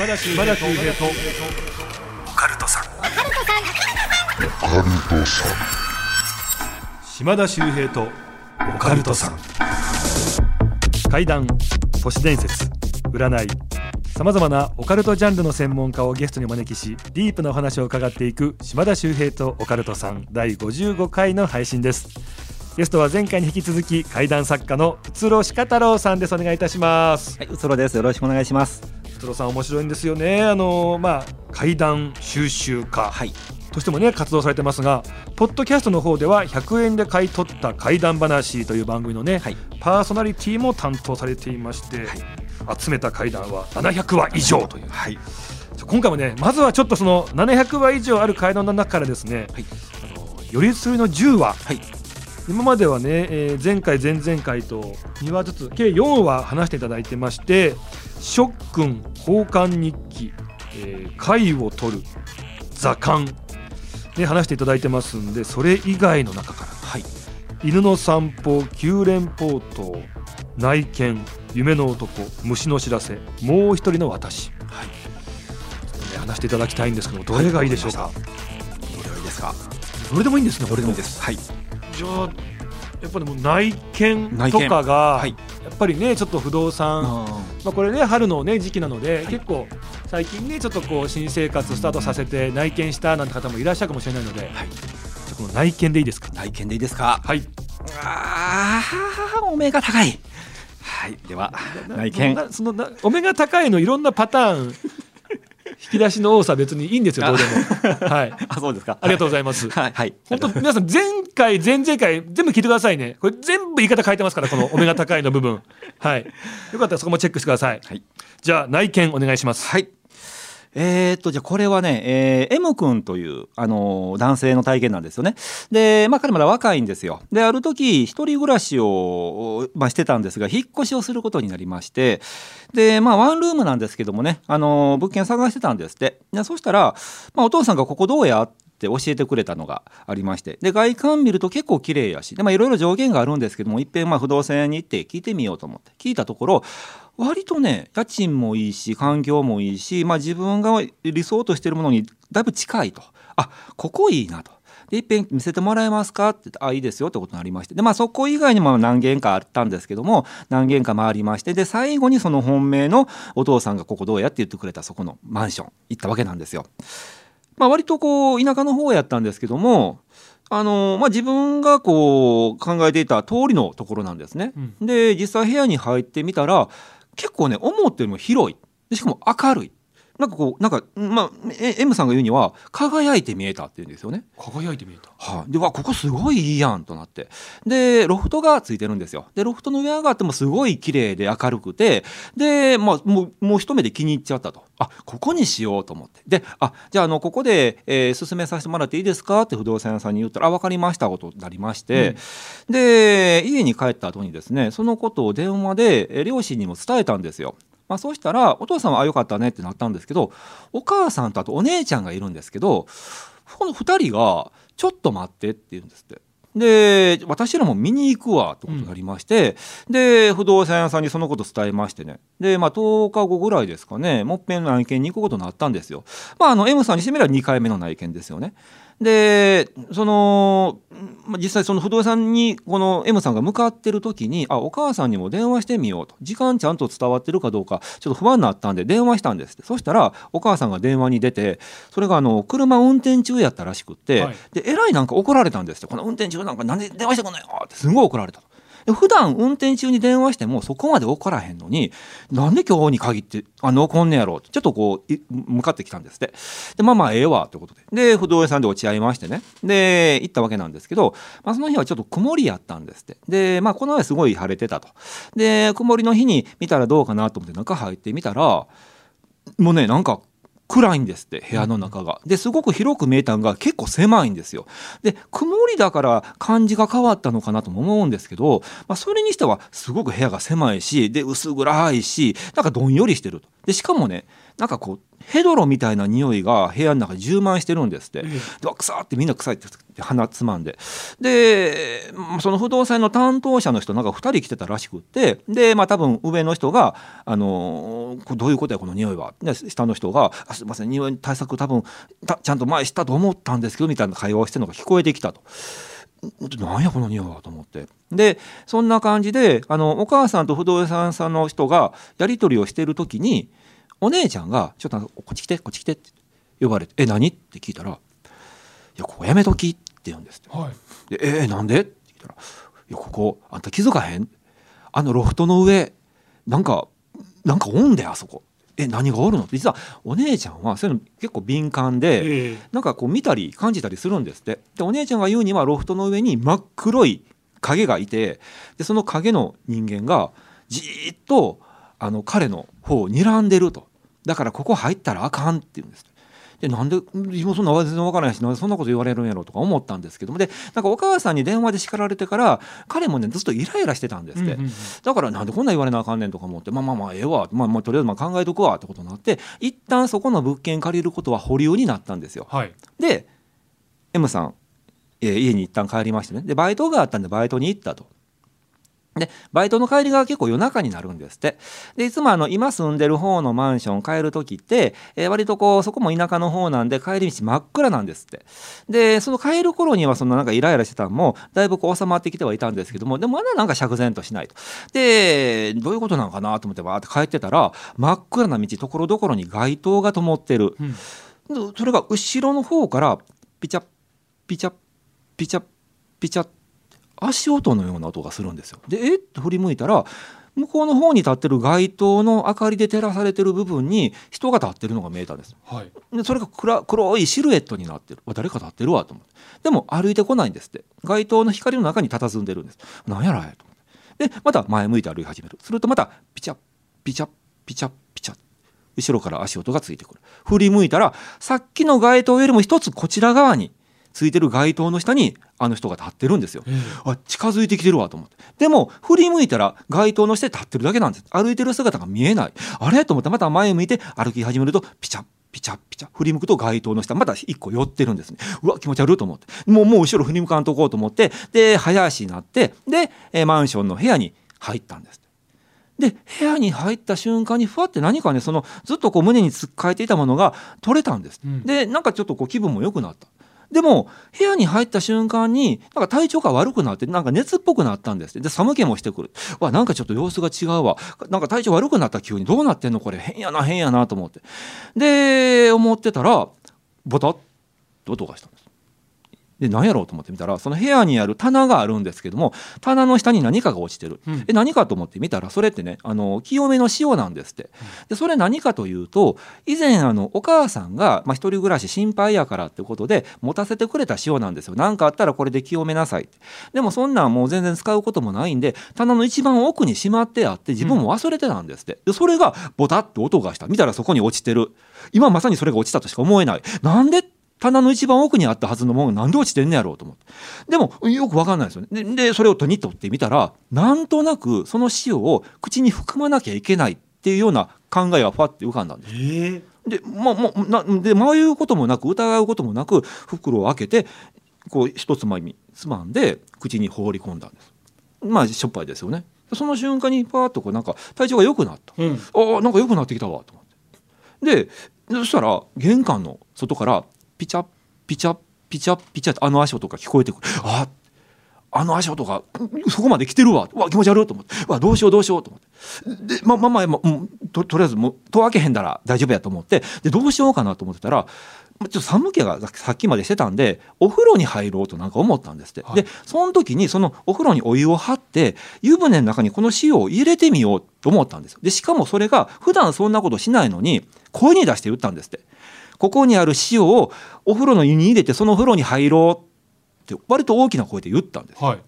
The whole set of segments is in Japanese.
島田秀平と。オカルトさん。島田秀平とオカルトさん。怪談都市伝説占い。さまざまなオカルトジャンルの専門家をゲストにお招きしディープなお話を伺っていく島田秀平とオカルトさん第55回の配信です。ゲストは前回に引き続き怪談作家のうつろしか太郎さんです。お願いいたします。はい、うつろです。よろしくお願いします。うつろさん面白いんですよねあのまあ怪談収集家はい。としてもね活動されてますがポッドキャストの方では100円で買い取った怪談話という番組のね、はい。パーソナリティも担当されていまして、はい集めた怪談は700話以上というはい。今回もねまずはちょっとその700話以上ある怪談の中からですね、はいあのよりすぐりの10話はい。今まではね、えー前回前々回と2話ずつ計4話話していただいてまして「しょっくん交換日記」えー「貝を取る」「座観」で話していただいてますんでそれ以外の中からはい。「犬の散歩」「九連ポート」「内見」「夢の男」「虫の知らせ」「もう一人の私」はい。ね話していただきたいんですけどどれがいいでしょうか、どれがいいですか？どれでもいいんですねどれでもいいです。はい。じゃあやっぱでも内見とかが、はい。やっぱりねちょっと不動産、あまあ、これね春のね時期なので、い結構最近ねちょっとこう新生活スタートさせて内見したなんて方もいらっしゃるかもしれないので、ーはい。この内見でいいですか？内見でいいですか？はいああ、お目が高い。はい。では、内見。なそのなお目が高いのいろんなパターン引き出しの多さ別にいいんですよどうでも はいあ、そうですか。ありがとうございますはい。はい。本当皆さん前回前々回全部聞いてくださいねこれ全部言い方変えてますからこのお目が高いの部分はいよかったらそこもチェックしてくださいはい。じゃあ内見お願いしますはい。えー、っと、じゃあこれはね、えー、M 君という、あのー男性の体験なんですよね。で、まあ彼まだ若いんですよ。で、ある時、一人暮らしを、まあ、してたんですが、引っ越しをすることになりまして、で、まあワンルームなんですけどもね、あのー物件探してたんですって。でそしたら、まあお父さんがここどうやって教えてくれたのがありましてで外観見ると結構綺麗やしまあいろいろ条件があるんですけどもいっぺんまあ不動産屋に行って聞いてみようと思って聞いたところ割とね家賃もいいし環境もいいし、まあ、自分が理想としてるものにだいぶ近いとあここいいなと。でいっぺん見せてもらえますかって言ってあいいですよってことになりましてでまあそこ以外にも何軒かあったんですけども何軒か回りましてで最後にその本命のお父さんがここどうやって言ってくれたそこのマンション行ったわけなんですよ。まあ、割とこう田舎の方やったんですけどもあのまあ、自分がこう考えていた通りのところなんですね。うんで実際部屋に入ってみたら結構ね思ったよりも広い。しかも明るい。なんかこうなんか、まあ、え M さんが言うには輝いて見えたって言うんですよね。輝いて見えた。はい、でわここすごいいいやんとなって。でロフトがついてるんですよ。でロフトの上上がってもすごい綺麗で明るくて。で、まあ、もうもう一目で気に入っちゃったと。あここにしようと思って。であじゃああのここで、えー進めさせてもらっていいですかって不動産屋さんに言ったらあ分かりましたことになりまして、で家に帰った後にですねそのことを電話でえー両親にも伝えたんですよ。まあ、そうしたらお父さんはあよかったねってなったんですけどお母さんとあとお姉ちゃんがいるんですけどこの2人が「ちょっと待って」って言うんですって。で私らも見に行くわってことになりまして、で不動産屋さんにそのこと伝えましてねで、まあ、10日後ぐらいですかねもっぺん内見に行くことになったんですよ。まあ、あの M さんにしてみれば2回目の内見ですよね。でそのまあ実際その不動産にこの M さんが向かってる時にあお母さんにも電話してみようと。時間ちゃんと伝わってるかどうかちょっと不安になったんで電話したんですって。そしたらお母さんが電話に出てそれがあの車運転中やったらしくって、はい。でえらいなんか怒られたんですって。この運転中なんかなんで電話してくんのよってすごい怒られたと。普段運転中に電話してもそこまで怒らへんのになんで今日に限ってあの怒んねやろってちょっとこう向かってきたんですって。でまあまあええわということで。で不動産で落ち合いましてね。で行ったわけなんですけど、まあ、その日はちょっと曇りやったんですって。でまあこの前すごい晴れてたと。で曇りの日に見たらどうかなと思って中入ってみたらもうねなんか暗いんですって部屋の中が。ですごく広く見えたのが結構狭いんですよ。で曇りだから感じが変わったのかなとも思うんですけど、まあ、それにしてはすごく部屋が狭いしで薄暗いしなんかどんよりしてると。でしかもねなんかこうヘドロみたいな匂いが部屋の中に充満してるんですって、ええでわ臭ってみんな臭いって鼻つまんででその不動産の担当者の人なんか2人来てたらしくってでまあ多分上の人が「あのどういうことやこの匂いは」で下の人が「すいません匂い対策多分ちゃんと前したと思ったんですけど」みたいな会話をしてるのが聞こえてきたと。なんやこの匂いはと思ってでそんな感じであのお母さんと不動産さんの人がやり取りをしてる時にお姉ちゃんが「ちょっとこっち来てこっち来て」って呼ばれて「え何?」って聞いたら「いやここやめとき」って言うんですってはい。で「えー、なんで?」って聞いたら「いやここあんた気づかへん？あのロフトの上なんかなんかおんであそこ。え何がおるの?」実はお姉ちゃんはそういうの結構敏感で。ええ。なんかこう見たり感じたりするんですって。でお姉ちゃんが言うにはロフトの上に真っ黒い影がいてでその影の人間がじーっとあの彼の方を睨んでると。だからここ入ったらあかんって言うんですでなんで自分そんな全然分からないしなんでそんなこと言われるんやろうとか思ったんですけども。でなんかお母さんに電話で叱られてから彼もねずっとイライラしてたんですって、だからなんでこんな言われなあかんねんとか思ってまあまあまあええわ、まあ、まあとりあえずまあ考えとくわってことになって一旦そこの物件借りることは保留になったんですよ。はい。で M さん、えー家に一旦帰りましてね。でバイトがあったんでバイトに行ったと。でバイトの帰りが結構夜中になるんですって。でいつもあの今住んでる方のマンション帰る時って、えー割とこうそこも田舎の方なんで帰り道真っ暗なんですって。でその帰る頃にはそのなんかイライラしてたのもだいぶこう収まってきてはいたんですけどもでもまだなんか釈然としないと。でどういうことなのかなと思ってバーって帰ってたら真っ暗な道ところどころに街灯が灯ってる。うん。でそれが後ろの方からピチャッピチャッピチャッピチャッ足音のような音がするんですよ。でえっ？と振り向いたら向こうの方に立ってる街灯の明かりで照らされてる部分に人が立ってるのが見えたんです。はい。でそれが暗黒いシルエットになってる。わ誰か立ってるわと思って。でも歩いてこないんですって。街灯の光の中に佇んでるんです。なんやらいと思って。でまた前向いて歩き始める。するとまたピチャッピチャッピチャッピチャッ。後ろから足音がついてくる。振り向いたらさっきの街灯よりも一つこちら側についてる街灯の下にあの人が立ってるんですよ。ええ。あ近づいてきてるわと思って。でも振り向いたら街灯の下で立ってるだけなんです。歩いてる姿が見えない。あれ？と思ってまた前向いて歩き始めるとピチャッピチャッピチャッ。振り向くと街灯の下また一個寄ってるんですね。うわ気持ち悪いと思って。もうもう後ろ振り向かんとこうと思って。で早足になって。で、えーマンションの部屋に入ったんです。で部屋に入った瞬間にふわって何かねそのずっとこう胸につっかえていたものが取れたんです、うん。でなんかちょっとこう気分も良くなったでも部屋に入った瞬間になんか体調が悪くなってなんか熱っぽくなったんですで寒気もしてくる。わなんかちょっと様子が違うわ。なんか体調悪くなった急に。どうなってんの？これ変やな変やなと思って。で思ってたらボタッと音がしたんです。で何やろうと思ってみたらその部屋にある棚があるんですけども棚の下に何かが落ちてる、うん。え何かと思って見たらそれってねあの清めの塩なんですって。でそれ何かというと以前あのお母さんが、まあ、一人暮らし心配やからってことで持たせてくれた塩なんですよ。何かあったらこれで清めなさいでもそんなんもう全然使うこともないんで棚の一番奥にしまってあって自分も忘れてたんですって。でそれがボタッと音がした。見たらそこに落ちてる。今まさにそれが落ちたとしか思えない。なんで棚の一番奥にあったはずのものがなんで落ちてんねやろうと思って。でもよくわかんないですよね。ででそれを手に取ってみたらなんとなくその塩を口に含まなきゃいけないっていうような考えがファって浮かんだんです。ええ。で,、まあまあ、なで迷うこともなく疑うこともなく袋を開けてこう一つまみつまんで口に放り込んだんです。まあしょっぱいですよね。その瞬間にパーッとこうなんか体調が良くなった。うん。ああなんか良くなってきたわと思って。でそしたら玄関の外からピチャピチャピチャピチャってあの足音が聞こえてくる。ああの足音がうんそこまで来てるわ。うわ気持ち悪いと思って。うわどうしようどうしようと思って。でままあまあ、まととりあえずもう戸開けへんだら大丈夫やと思って。でどうしようかなと思ってたらちょっと寒気がさっきまでしてたんでお風呂に入ろうとなんか思ったんですって、はい。でその時にそのお風呂にお湯を張って湯船の中にこの塩を入れてみようと思ったんです。でしかもそれが普段そんなことしないのに声に出して言ったんですってここにある塩をお風呂の湯に入れてその風呂に入ろうって割と大きな声で言ったんです。はい。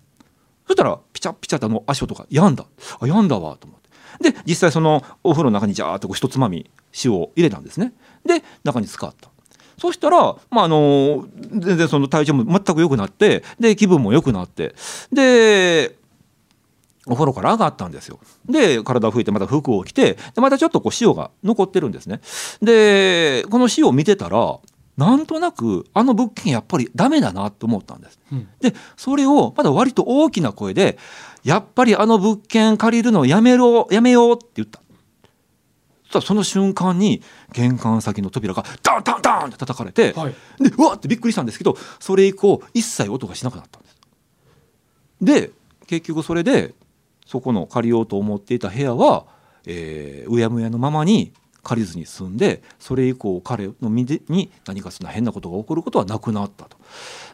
そしたらピチャピチャってあの足音が病んだ。あ病んだわと思って。で実際そのお風呂の中にジャーっとこう一つまみ塩を入れたんですね。で中に使ったそしたら、まあ、あの全然その体調も全く良くなってで気分も良くなって。でお風呂から上がったんですよ。で体を拭いてまた服を着てでまたちょっとこう塩が残ってるんですね。でこの塩を見てたらなんとなくあの物件やっぱりダメだなと思ったんです、うん。でそれをまだ割と大きな声で「やっぱりあの物件借りるのやめろやめよう」って言った。そしたらその瞬間に玄関先の扉がダンダンダンって叩かれて、はい。でうわってびっくりしたんですけどそれ以降一切音がしなくなったんです。で結局それでそこの借りようと思っていた部屋は、えーうやむやのままに借りずに済んでそれ以降彼の身に何かそんな変なことが起こることはなくなったと。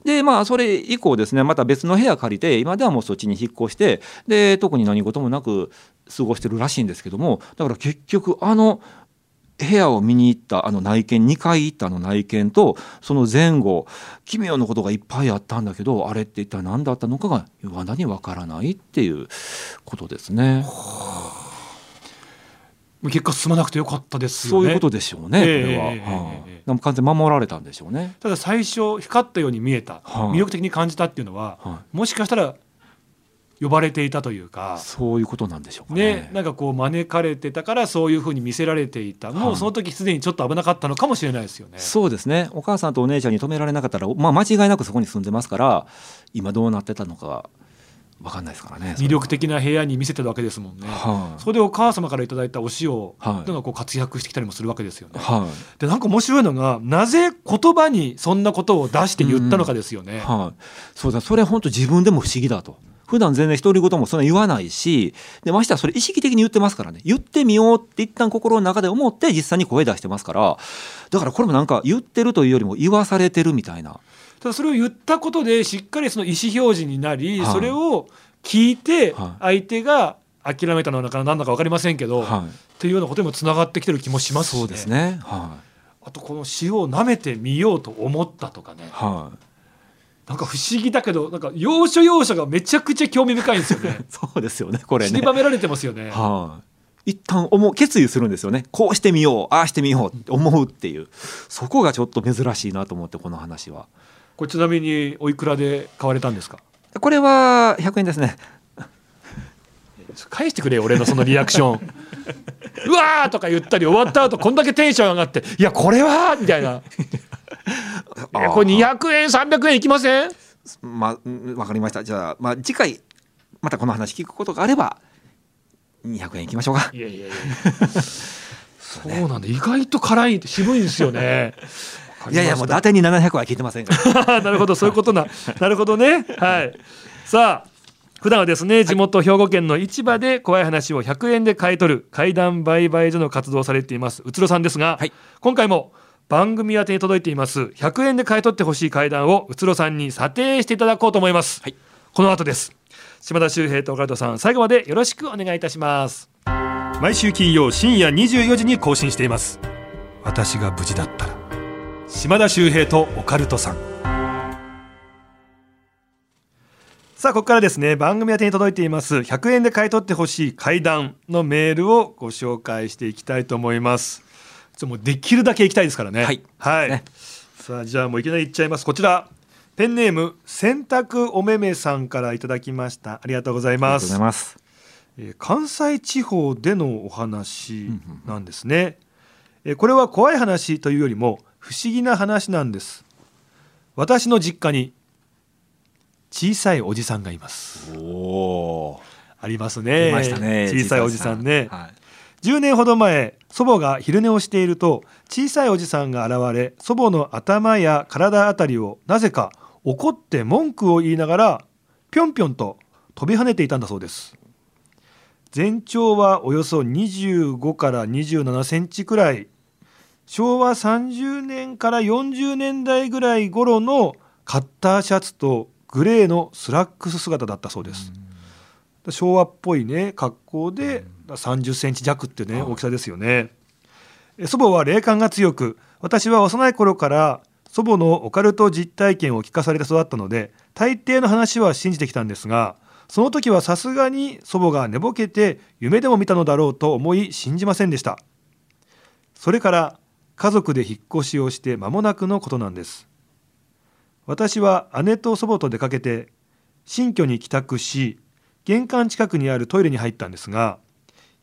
でまあそれ以降ですねまた別の部屋借りて今ではもうそっちに引っ越してで特に何事もなく過ごしてるらしいんですけどもだから結局あの部屋を見に行ったあの内見2回行ったあの内見とその前後奇妙なことがいっぱいあったんだけどあれって一体何だったのかがいまだにわからないっていうことですね。結果進まなくてよかったですよね。そういうことでしょうね、ええこれは、ええはいええ。でも完全に守られたんでしょうね。ただ最初光ったように見えた、はい魅力的に感じたっていうのは、はもしかしたら呼ばれていたというかい、そういうことなんでしょうかね。ね、なんかこう招かれてたからそういうふうに見せられていたもはいうその時すでにちょっと危なかったのかもしれないですよね。そうですねお母さんとお姉ちゃんに止められなかったら、まあ、間違いなくそこに住んでますから今どうなってたのか分かんないですからね。魅力的な部屋に見せてるわけですもんね。はいそこでお母様からいただいたお塩はいっていうのがこう活躍してきたりもするわけですよね。はいでなんか面白いのがなぜ言葉にそんなことを出して言ったのかですよね。はい、そうだそれ本当自分でも不思議だと普段全然独り言もそんな言わないしでましてはそれ意識的に言ってますからね。言ってみようって一旦心の中で思って実際に声出してますからだからこれもなんか言ってるというよりも言わされてるみたいな。ただそれを言ったことでしっかりその意思表示になり、はい。それを聞いてはい。相手が諦めたのか何だか分かりませんけど、はい。っていうようなことにもつながってきてる気もしますし、そうですね。はあとこの塩を舐めてみようと思ったとかね。いはいなんか不思議だけどなんか要所要所がめちゃくちゃ興味深いんですよね。そうですよねこれ散ねりばめられてますよね、はい。一旦思う決意するんですよね。こうしてみようああしてみようって思うっていう。そこがちょっと珍しいなと思ってこの話は。これちなみにおいくらで買われたんですか？これは100円ですね。返してくれよ俺のそのリアクション うわーとか言ったり終わった後こんだけテンション上がっていやこれは？みたいな。いやこれ200円300円いきません？まあうんわかりました。じゃあまあ次回またこの話聞くことがあれば200円いきましょうか。いやいやいやそうなんだ。意外と辛い渋いですよね。いやいやもう伊達に700は聞いてませんから。なるほどそういうことな。なるほどね。はい。さあ普段はですね地元兵庫県の市場で怖い話を100円で買い取る怪談売買所の活動をされていますうつろさんですが、はい。今回も番組宛てに届いています100円で買い取ってほしい怪談をうつろさんに査定していただこうと思います、はい。この後です。島田秀平と岡田さん最後までよろしくお願いいたします。毎週金曜深夜24時に更新しています。私が無事だったら島田秀平とオカルトさんさあここからですね番組宛てに届いています100円で買い取ってほしい怪談のメールをご紹介していきたいと思います。ちょもうできるだけいきたいですからね。はい。はい、ね。さあじゃあもういきなりいっちゃいます。こちら。ペンネーム洗濯おめめさんからいただきました。ありがとうございます。ざいます。えー関西地方でのお話なんですね、えーこれは怖い話というよりも不思議な話なんです。私の実家に小さいおじさんがいます。おおありますね。ね小さいおじさんね、はい。10年ほど前祖母が昼寝をしていると小さいおじさんが現れ祖母の頭や体あたりをなぜか怒って文句を言いながらぴょんぴょんと飛び跳ねていたんだそうです。全長はおよそ25から27センチくらい。昭和30年から40年代ぐらい頃のカッターシャツとグレーのスラックス姿だったそうです、昭和っぽいね格好で30センチ弱ってねはい大きさですよね。え祖母は霊感が強く私は幼い頃から祖母のオカルト実体験を聞かされて育ったので大抵の話は信じてきたんですがその時はさすがに祖母が寝ぼけて夢でも見たのだろうと思い信じませんでした。それから家族で引っ越しをして間もなくのことなんです私は姉と祖母と出かけて新居に帰宅し玄関近くにあるトイレに入ったんですが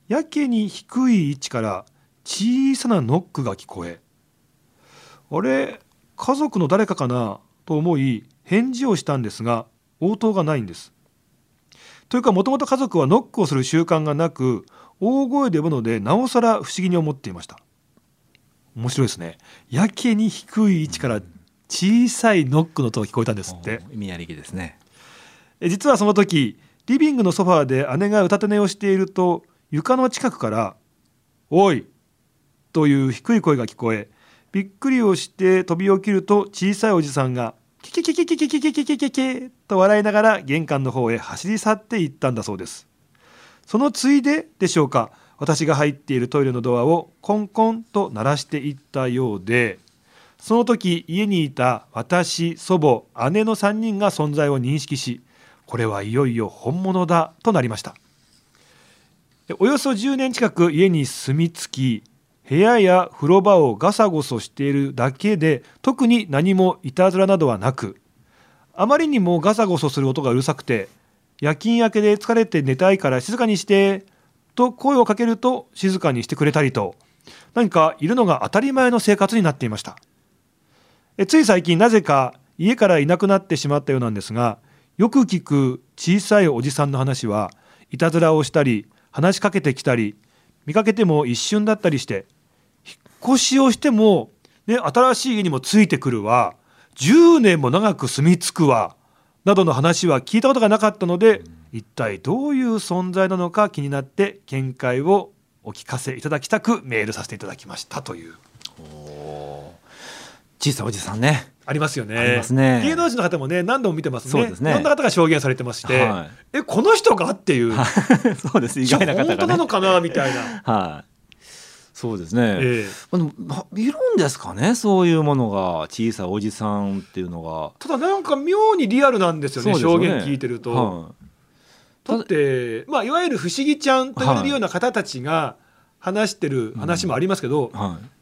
やけに低い位置から小さなノックが聞こえあれ家族の誰かかな？と思い返事をしたんですが応答がないんです。というかもともと家族はノックをする習慣がなく大声で呼ぶのでなおさら不思議に思っていました。面白いですね。やけに低い位置から小さいノックの音が聞こえたんですって。意味ありげですね。え実はその時リビングのソファーで姉が歌た寝をしていると床の近くから「おい!」という低い声が聞こえびっくりをして飛び起きると小さいおじさんが「キキキキキキキキキキキキ」と笑いながら玄関の方へ走り去っていったんだそうです。そのついででしょうか私が入っているトイレのドアをコンコンと鳴らしていったようでその時家にいた私祖母姉の3人が存在を認識しこれはいよいよ本物だとなりました。およそ10年近く家に住み着き部屋や風呂場をガサゴソしているだけで特に何もいたずらなどはなくあまりにもガサゴソする音がうるさくて夜勤明けで疲れて寝たいから静かにしてと声をかけると静かにしてくれたりと何かいるのが当たり前の生活になっていました。えつい最近なぜか家からいなくなってしまったようなんですがよく聞く小さいおじさんの話はいたずらをしたり話しかけてきたり見かけても一瞬だったりして引っ越しをしても、ね、新しい家にもついてくるわ10年も長く住み着くわなどの話は聞いたことがなかったので一体どういう存在なのか気になって見解をお聞かせいただきたくメールさせていただきましたという。小さいおじさんね。ありますよね。ね。芸能人の方もね何度も見てますね。そうですね。いろんな方が証言されてまして、はえこの人がっていう、そうです。意外な方本当ながねのかなみたいな。はい。そうですね、ええ。まあでもまいるんですかねそういうものが。小さいおじさんっていうのが。ただなんか妙にリアルなんですよねね。証言聞いてると。はだってまあいわゆる不思議ちゃんと言われるような方たちが話してる話もありますけど、い。はい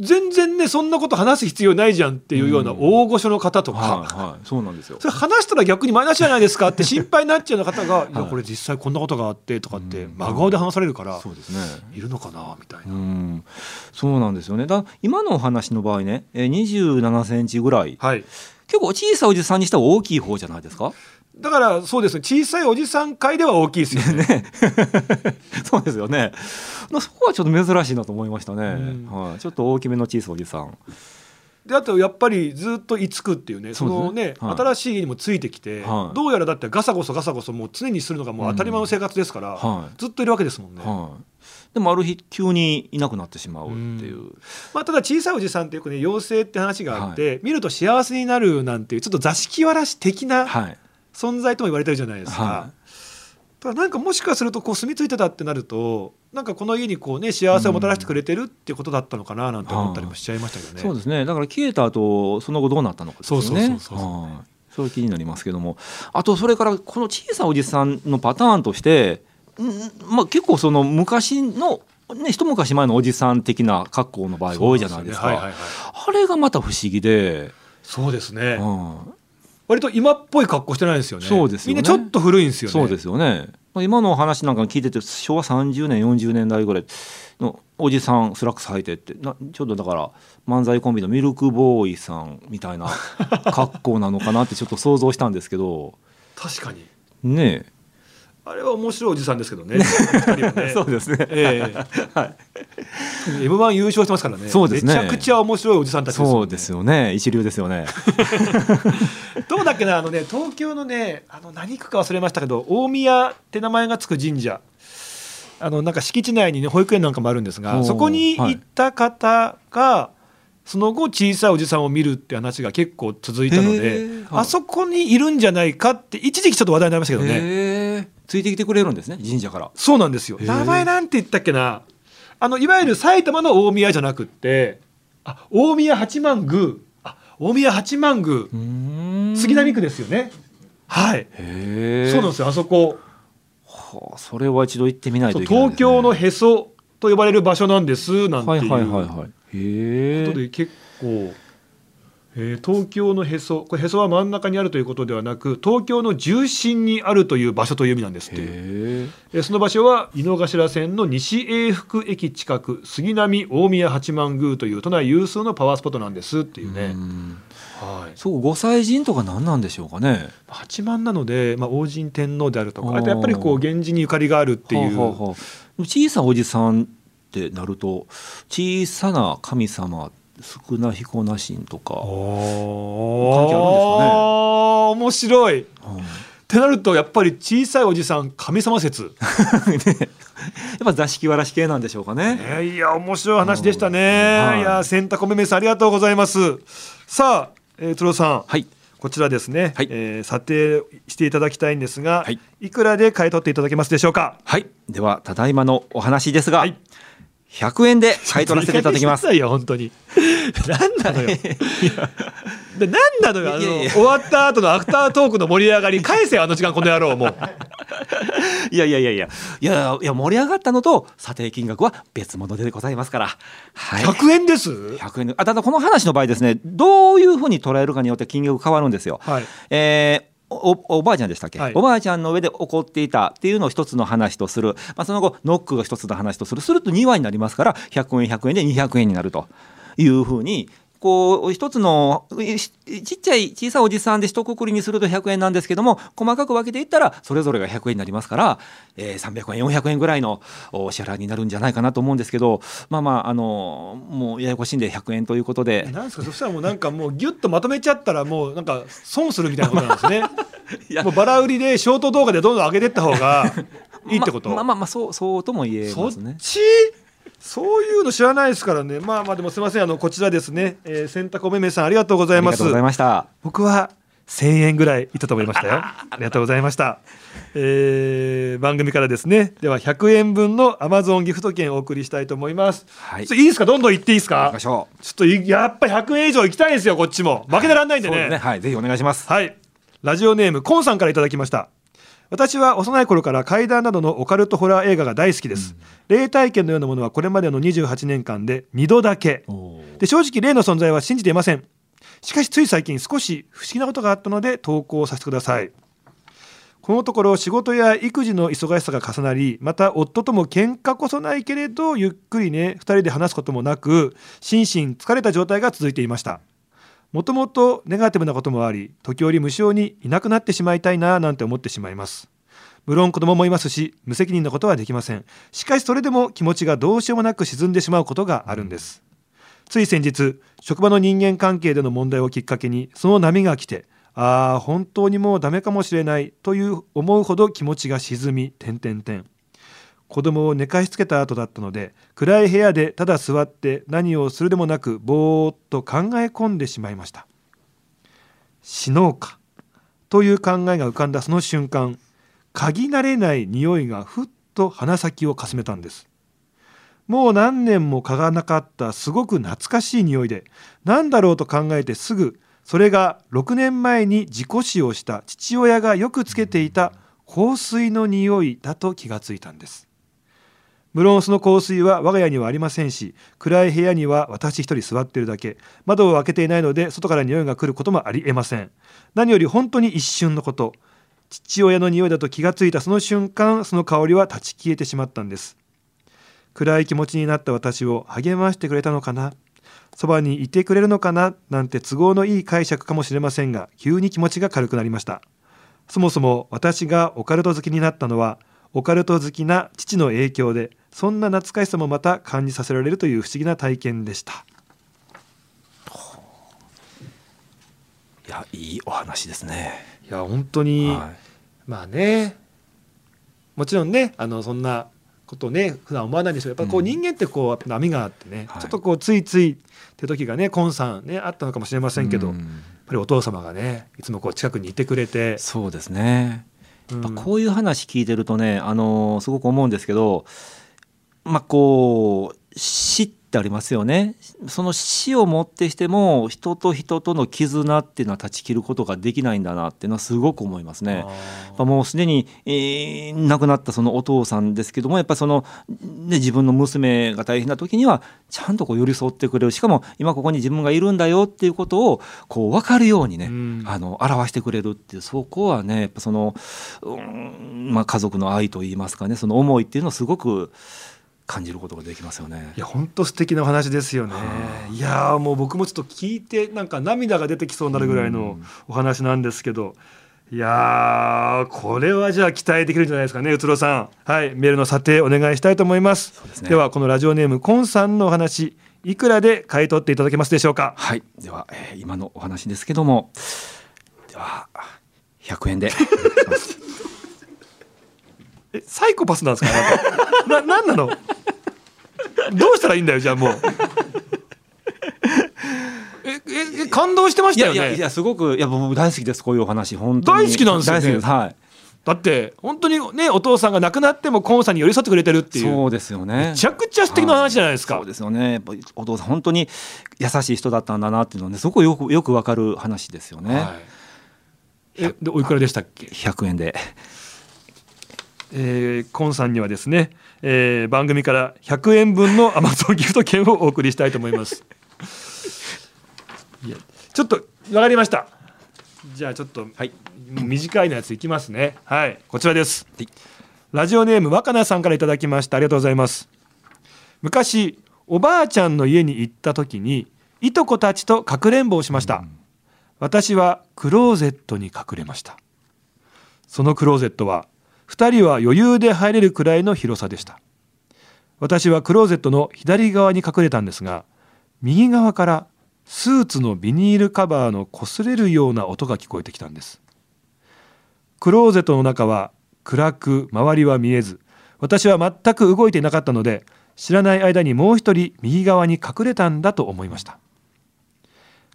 全然ねそんなこと話す必要ないじゃんっていうような大御所の方とか。はいはい。そうなんですよ。それ話したら逆にマイナスじゃないですかって心配になっちゃうような方が「い。やはいこれ実際こんなことがあって」とかってうん。真顔で話されるからそうですね。いるのかなみたいな。うん。そうなんですよね。だ今のお話の場合ねえ2 7センチぐらい。はい。結構小さいおじさんにしては大きい方じゃないですか？だからそうですね小さいおじさん会では大きいですよね。ね。そうですよね。そこはちょっと珍しいなと思いましたね、うん。はい、ちょっと大きめの小さいおじさん。であとやっぱりずっと居つくっていうねそのね。ねはい。新しい家にもついてきて、はい。どうやらだってガサゴソガサゴソもう常にするのがもう当たり前の生活ですから、はい。ずっといるわけですもんね。はい、でもある日急にいなくなってしまうっていう、まあ、ただ小さいおじさんってよくね妖精って話があって、見ると幸せになるなんていうちょっと座敷わらし的なはい存在とも言われてるじゃないですか。はただなんかもしかするとこう住み着いてたってなるとなんかこの家にこうね幸せをもたらしてくれてるってことだったのかななんて思ったりもしちゃいましたけどね。そうですね。だから消えた後その後どうなったのかですよね。そうそうそうそうはい。それ気になりますけども。あとそれからこの小さいおじさんのパターンとして、んまあ、結構その昔の、ね、一昔前のおじさん的な格好の場合が多いじゃないですか。ね。はいはいはい。あれがまた不思議で、そうですね、うん割と今っぽい格好してないですよね。そうですよねみんなちょっと古いんですよね。そうですよね。まあ今の話なんか聞いてて昭和30年40年代ぐらいのおじさんスラックス履いてってなちょっとだから漫才コンビのミルクボーイさんみたいな格好なのかなってちょっと想像したんですけど確かにねあれは面白いおじさんですけどね。ね。そうですね。ええ。はい、M1 優勝してますからね。そうですね。めちゃくちゃ面白いおじさんたちですよね。そうですよね。一流ですよね。どうだっけなあのね東京のねあの何区か忘れましたけど大宮って名前がつく神社。あのなんか敷地内にね保育園なんかもあるんですがそこに行った方が、その後小さいおじさんを見るって話が結構続いたのへでー。はい。あそこにいるんじゃないかって一時期ちょっと話題になりましたけどねついてきてくれるんですね神社から。そうなんですよ。名前なんて言ったっけな？あのいわゆる埼玉の大宮じゃなくってあ大宮八幡宮。あ大宮八幡宮。杉並区ですよね。はい。そうなんですよあそこ。はあ、それは一度行ってみないといけないね、東京のへそと呼ばれる場所なんですなんてはいいうはいはい。ことで結構えー東京のへそこれへそは真ん中にあるということではなく東京の重心にあるという場所という意味なんですっていう。へえーその場所は井の頭線の西永福駅近く杉並大宮八幡宮という都内有数のパワースポットなんですっていうね、はい、そう御祭神とか何なんでしょうかね。八幡なので、まあ、王神天皇であるとかあとやっぱりこう源氏にゆかりがあるっていう、はあは小さなおじさんってなると小さな神様少な彦なしんとか、お関係あるんですかね。面白い。っうん。てなるとやっぱり小さいおじさん神様説、ね。やっぱ座敷わらし系なんでしょうかね。えーいや面白い話でしたね、はい。い、や洗濯めめさんありがとうございます。さあ、えー、鶴尾さん。はい、こちらですね、はい。えー査定していただきたいんですが、はい。い、くらで買い取っていただけますでしょうか？はい、ではただいまのお話ですが、はい100円で買い取らせていただきます。いや本当に何なのよ何なのよあの終わった後のアフタートークの盛り上がり返せよあの時間この野郎もう いやいやいやいやいやいや盛り上がったのと査定金額は別物でございますから。はい。100円です？100円であただこの話の場合ですねどういうふうに捉えるかによって金額変わるんですよ。はいえーおおばあちゃんでしたっけ、はい。おばあちゃんの上で起こっていたっていうのを一つの話とする、まあ、その後ノックが一つの話とする。すると2話になりますから100円100円で200円になるというふうにこう一つのいちっちゃい小さいおじさんで一括りにすると100円なんですけども細かく分けていったらそれぞれが100円になりますから、えー300円400円ぐらいのお支払いになるんじゃないかなと思うんですけどまあまああのもうややこしいんで100円ということで。なんですか？そしたらもうなんかもうギュッとまとめちゃったらもうなんか損するみたいなことなんですね。いや。もうバラ売りでショート動画でどんどん上げてった方がいいってこと、ままあまあまあそうそうとも言えそっますね。ち？そういうの知らないですからね。まあまあでもすみません。あのこちらですね、えー、洗濯おめめさんありがとうございます。ありがとうございました。僕は1000円ぐらいいったと思いましたよ。ありがとうございました、えー番組からですね。では100円分の Amazon ギフト券をお送りしたいと思います、はい。いいですか？どんどん行っていいですか？ちょっといやっぱ100円以上行きたいんですよこっちも。負けてらんないんでね。そうですね。はい、ぜひお願いします。はい。ラジオネームコンさんからいただきました。私は幼い頃から怪談などのオカルトホラー映画が大好きです。霊体験のようなものはこれまでの28年間で2度だけ。で正直霊の存在は信じていません。しかしつい最近少し不思議なことがあったので投稿させてください。このところ仕事や育児の忙しさが重なりまた夫とも喧嘩こそないけれどゆっくりね2人で話すこともなく心身疲れた状態が続いていましたもともとネガティブなこともあり時折無性にいなくなってしまいたいななんて思ってしまいます。無論子供もいますし無責任なことはできません。しかしそれでも気持ちがどうしようもなく沈んでしまうことがあるんです。つい先日職場の人間関係での問題をきっかけにその波が来てああ本当にもうダメかもしれないという思うほど気持ちが沈み点々点。子供を寝かしつけた後だったので暗い部屋でただ座って何をするでもなくぼーっと考え込んでしまいました。死のうかという考えが浮かんだその瞬間嗅ぎ慣れない匂いがふっと鼻先をかすめたんです。もう何年も嗅がなかったすごく懐かしい匂いで何だろうと考えてすぐそれが6年前に事故死をした父親がよくつけていた香水の匂いだと気がついたんです。無論その香水は我が家にはありませんし暗い部屋には私一人座っているだけ。窓を開けていないので外から匂いが来ることもありえません。何より本当に一瞬のこと。父親の匂いだと気がついたその瞬間その香りは立ち消えてしまったんです。暗い気持ちになった私を励ましてくれたのかな。そばにいてくれるのかななんて都合のいい解釈かもしれませんが急に気持ちが軽くなりました。そもそも私がオカルト好きになったのはオカルト好きな父の影響でそんな懐かしさもまた感じさせられるという不思議な体験でした。いや、いいお話ですね。いや本当に、はまあねもちろんねあのそんなことね普段思わないんですけどやっぱこううん。人間ってこうやっぱ波があってね、はい。ちょっとこうついついって時がねコンさんねあったのかもしれませんけど、やっうんぱりお父様がねいつもこう近くにいてくれて、そうですね。うんやっぱこういう話聞いてるとね、あのーすごく思うんですけど、まあこう知っってありますよね。その死をもってしても人と人との絆っていうのは断ち切ることができないんだなっていうのはすごく思いますね。もうすでに、えー、亡くなったそのお父さんですけどもやっぱその、ね、自分の娘が大変な時にはちゃんとこう寄り添ってくれる。しかも今ここに自分がいるんだよっていうことをこう分かるようにね、うん、あの表してくれるっていうそこはねやっぱその、うんまあ、家族の愛といいますかねその思いっていうのをすごく感じることができますよね。いや本当素敵なお話ですよね。いやもう僕もちょっと聞いてなんか涙が出てきそうになるぐらいのお話なんですけど。いやこれはじゃあ期待できるんじゃないですかね、うつろさん。はい、メールの査定お願いしたいと思います。で、ね,、はこのラジオネームコンさんのお話、いくらで買い取っていただけますでしょうか？はい、では、えー、今のお話ですけども、では100円で え、サイコパスなんですか。な、なんなの？どうしたらいいんだよじゃあもう。ええ感動してましたよね？いやいやすごくいや僕大好きですこういうお話。本当に。大好きなんですよね？はい。だって本当にねお父さんが亡くなってもコンさんに寄り添ってくれてるっていう。そうですよね。めちゃくちゃ素敵な話じゃないですか、はい、そうですよね。お父さん本当に優しい人だったんだなっていうのはねすごくよくよくわかる話ですよね、はい、えでおいくらでしたっけ？100円でえー、コンさんにはですね、えー、番組から100円分のアマゾンギフト券をお送りしたいと思います。いやちょっとわかりました。じゃあちょっと、はい、短いのやついきますね。はい。こちらです、はい、ラジオネーム若菜さんからいただきました。ありがとうございます。昔おばあちゃんの家に行った時にいとこたちとかくれんぼをしました、うん、私はクローゼットに隠れました。そのクローゼットは2人は余裕で入れるくらいの広さでした。私はクローゼットの左側に隠れたんですが右側からスーツのビニールカバーの擦れるような音が聞こえてきたんです。クローゼットの中は暗く周りは見えず私は全く動いていなかったので知らない間にもう一人右側に隠れたんだと思いました。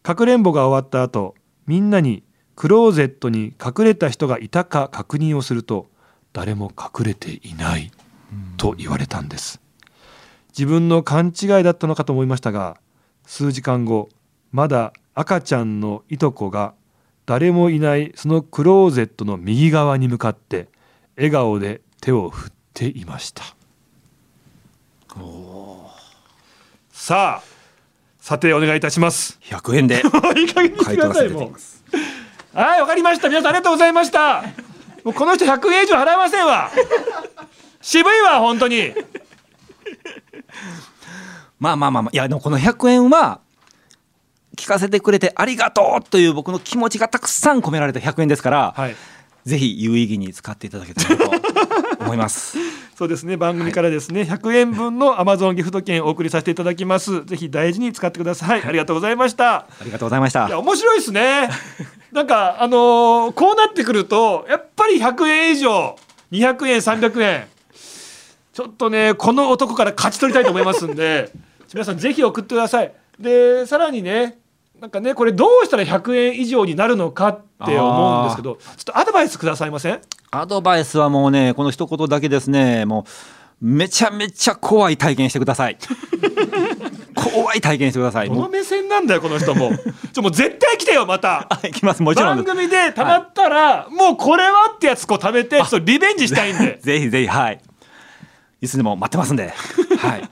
かくれんぼが終わった後みんなにクローゼットに隠れた人がいたか確認をすると誰も隠れていないと言われたんです。自分の勘違いだったのかと思いましたが数時間後まだ赤ちゃんのいとこが誰もいないそのクローゼットの右側に向かって笑顔で手を振っていました。さあ査定お願いいたします。100円で いい加減にしてくださいもう。はいわかりました。皆さんありがとうございましたもうこの人100円以上払えませんわ。渋いわ本当に。まあまあまあまあいやでもこの100円は聞かせてくれてありがとうという僕の気持ちがたくさん込められた100円ですから、はい、ぜひ有意義に使っていただけたらと思います。そうですね。番組からですね、はい、100円分のアマゾンギフト券をお送りさせていただきます。ぜひ大事に使ってください、ありがとうございました。ありがとうございました。いや面白いですね。なんかあのー、こうなってくるとやっぱり100円以上200円300円。ちょっとねこの男から勝ち取りたいと思いますんで 皆さんぜひ送ってください。でさらにねなんかねこれどうしたら100円以上になるのかって思うんですけどちょっとアドバイスくださいません？アドバイスはもうねこの一言だけですねもうめちゃめちゃ怖い体験してください。怖い体験してください。どの目線なんだよこの人も。ちょもう絶対来てよまた。行きますもちろん番組でたまったら、はい、もうこれはってやつこう食べてちょっとリベンジしたいんで。ぜひぜひはい。いつでも待ってますんで。はい。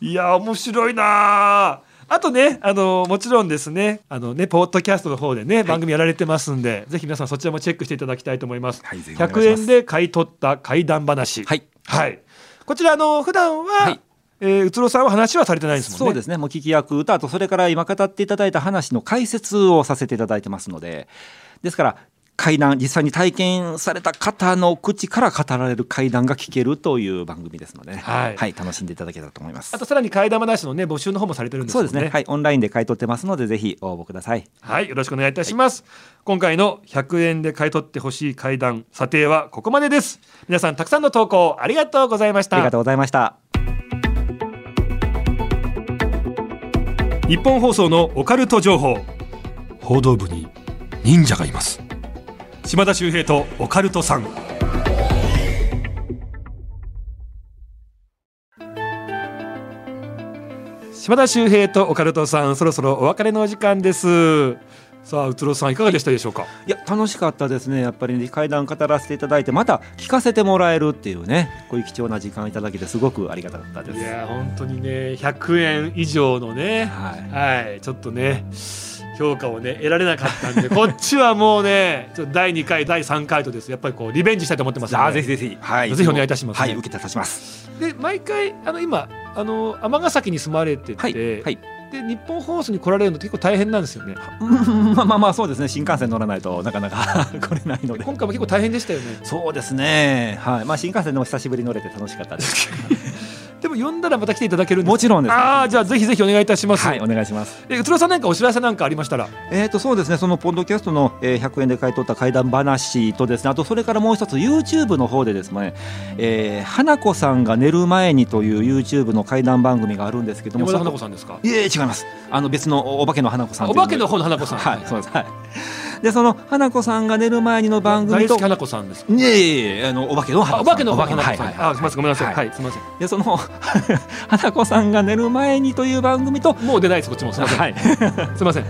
いや面白いなあとね、あのもちろんですね、あのね、ポッドキャストの方でね、はい、番組やられてますんで、ぜひ皆さんそちらもチェックしていただきたいと思います。はい、100円で買い取った怪談話。はい。はい。こちら、あの普段は、はい、えー、うつろさんは話はされてないんですもんね。そうですね。もう聞き役歌とそれから今語っていただいた話の解説をさせていただいてますので、ですから階談実際に体験された方の口から語られる階談が聞けるという番組ですので、ね、はい、はい、楽しんでいただけたらと思います。あとさらに階談話のね募集の方もされてるんですね。そうですね。はいオンラインで買い取ってますのでぜひ応募ください。はいよろしくお願いいたします、はい、今回の100円で買い取ってほしい階談査定はここまでです。皆さんたくさんの投稿ありがとうございました。ありがとうございました。日本放送のオカルト情報。報道部に忍者がいます島田秀平とオカルトさん。島田秀平とオカルトさんそろそろお別れのお時間です。さあうつろさんいかがでしたでしょうか？いや楽しかったですね。やっぱり、ね、階段語らせていただいてまた聞かせてもらえるっていうねこういう貴重な時間いただけてすごくありがたかったです。いや本当にね100円以上のねはい、はい、ちょっとね評価をね得られなかったんで こっちはもうね第2回第3回とですやっぱりこうリベンジしたいと思ってますので。ぜひぜひ。はい。ぜひお願いいたします、ね、はい受けて立ちます。で毎回あの今あの尼崎に住まれてて、はい、はい。で日本放送に来られるの結構大変なんですよね。まあまあまあそうですね。新幹線乗らないとなかなか 来れないので今回も結構大変でしたよね。そうですね。はい。まあ新幹線でも久しぶりに乗れて楽しかったです。でも呼んだらまた来ていただけるんですもちろんです。ああじゃあぜひぜひお願いいたします。はいお願いします。えうつろさんなんかお知らせなんかありましたら？えっ、とそうですね。そのポッドキャストの、えー、100円で買い取った怪談話とですね。あとそれからもう一つ YouTube の方でですね、えー、花子さんが寝る前にという YouTube の怪談番組があるんですけども花子さんですか？いえ違います。あの別のお化けの花子さんお化けの方の花子さん。はいそうです。はいでその花子さんが寝る前にの番組と。花子さんです。いえいえあのお化けの花子さん。お化けの花子さんはいはいあすみませんごめんなさい。はい。すみません。でその 花子さんが寝る前にという番組と。もう出ないですこっちも。すみません。はい。すみません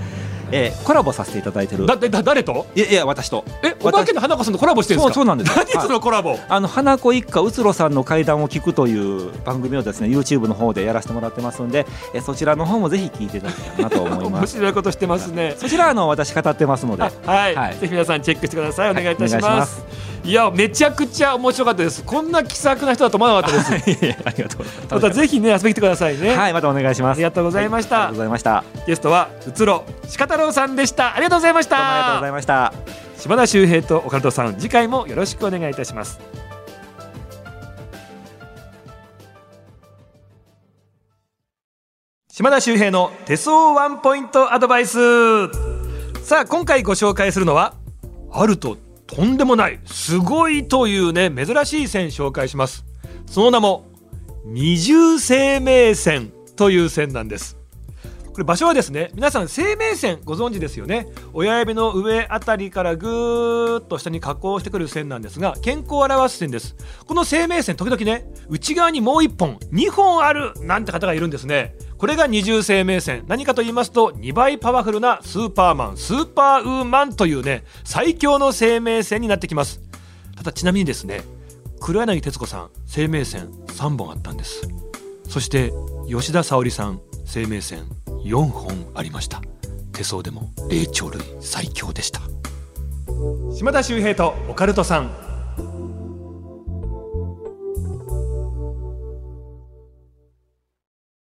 えー、コラボさせていただいてる。だだ誰と？いやいや私と。えお化けの花子さんとコラボしてるんですか？そうそうなんです。何そのコラボ？あの花子一家うつろさんの会談を聞くという番組をですね YouTube の方でやらせてもらってますんでえそちらの方もぜひ聞いていただけたらなと思います。面白いことしてますね。そちらの私語ってますので。はい、はい、ぜひ皆さんチェックしてください。お願いいたします、いやめちゃくちゃ面白かったです。こんな気さくな人だと思わなかったです。ありがとうございます。またぜひね遊びに来てくださいね。はいまたお願いします。ありがとうございました、はい、ありがとうございました。ゲストはうつろ鹿太郎さんでした。ありがとうございました。ありがとうございました。島田秀平と岡本さん次回もよろしくお願いいたします。島田秀平の手相ワンポイントアドバイス。さあ今回ご紹介するのはあるととんでもないすごいというね珍しい線紹介します。その名も二重生命線という線なんです。これ場所はですね皆さん生命線ご存知ですよね。親指の上あたりからぐーっと下に下降してくる線なんですが健康を表す線です。この生命線時々ね内側にもう1本2本あるなんて方がいるんですね。これが二重生命線。何かと言いますと2倍パワフルなスーパーマンスーパーウーマンというね最強の生命線になってきます。ただちなみにですね黒柳徹子さん生命線3本あったんです。そして吉田沙保里さん生命線4本ありました。手相でも霊長類最強でした。島田秀平とオカルトさん。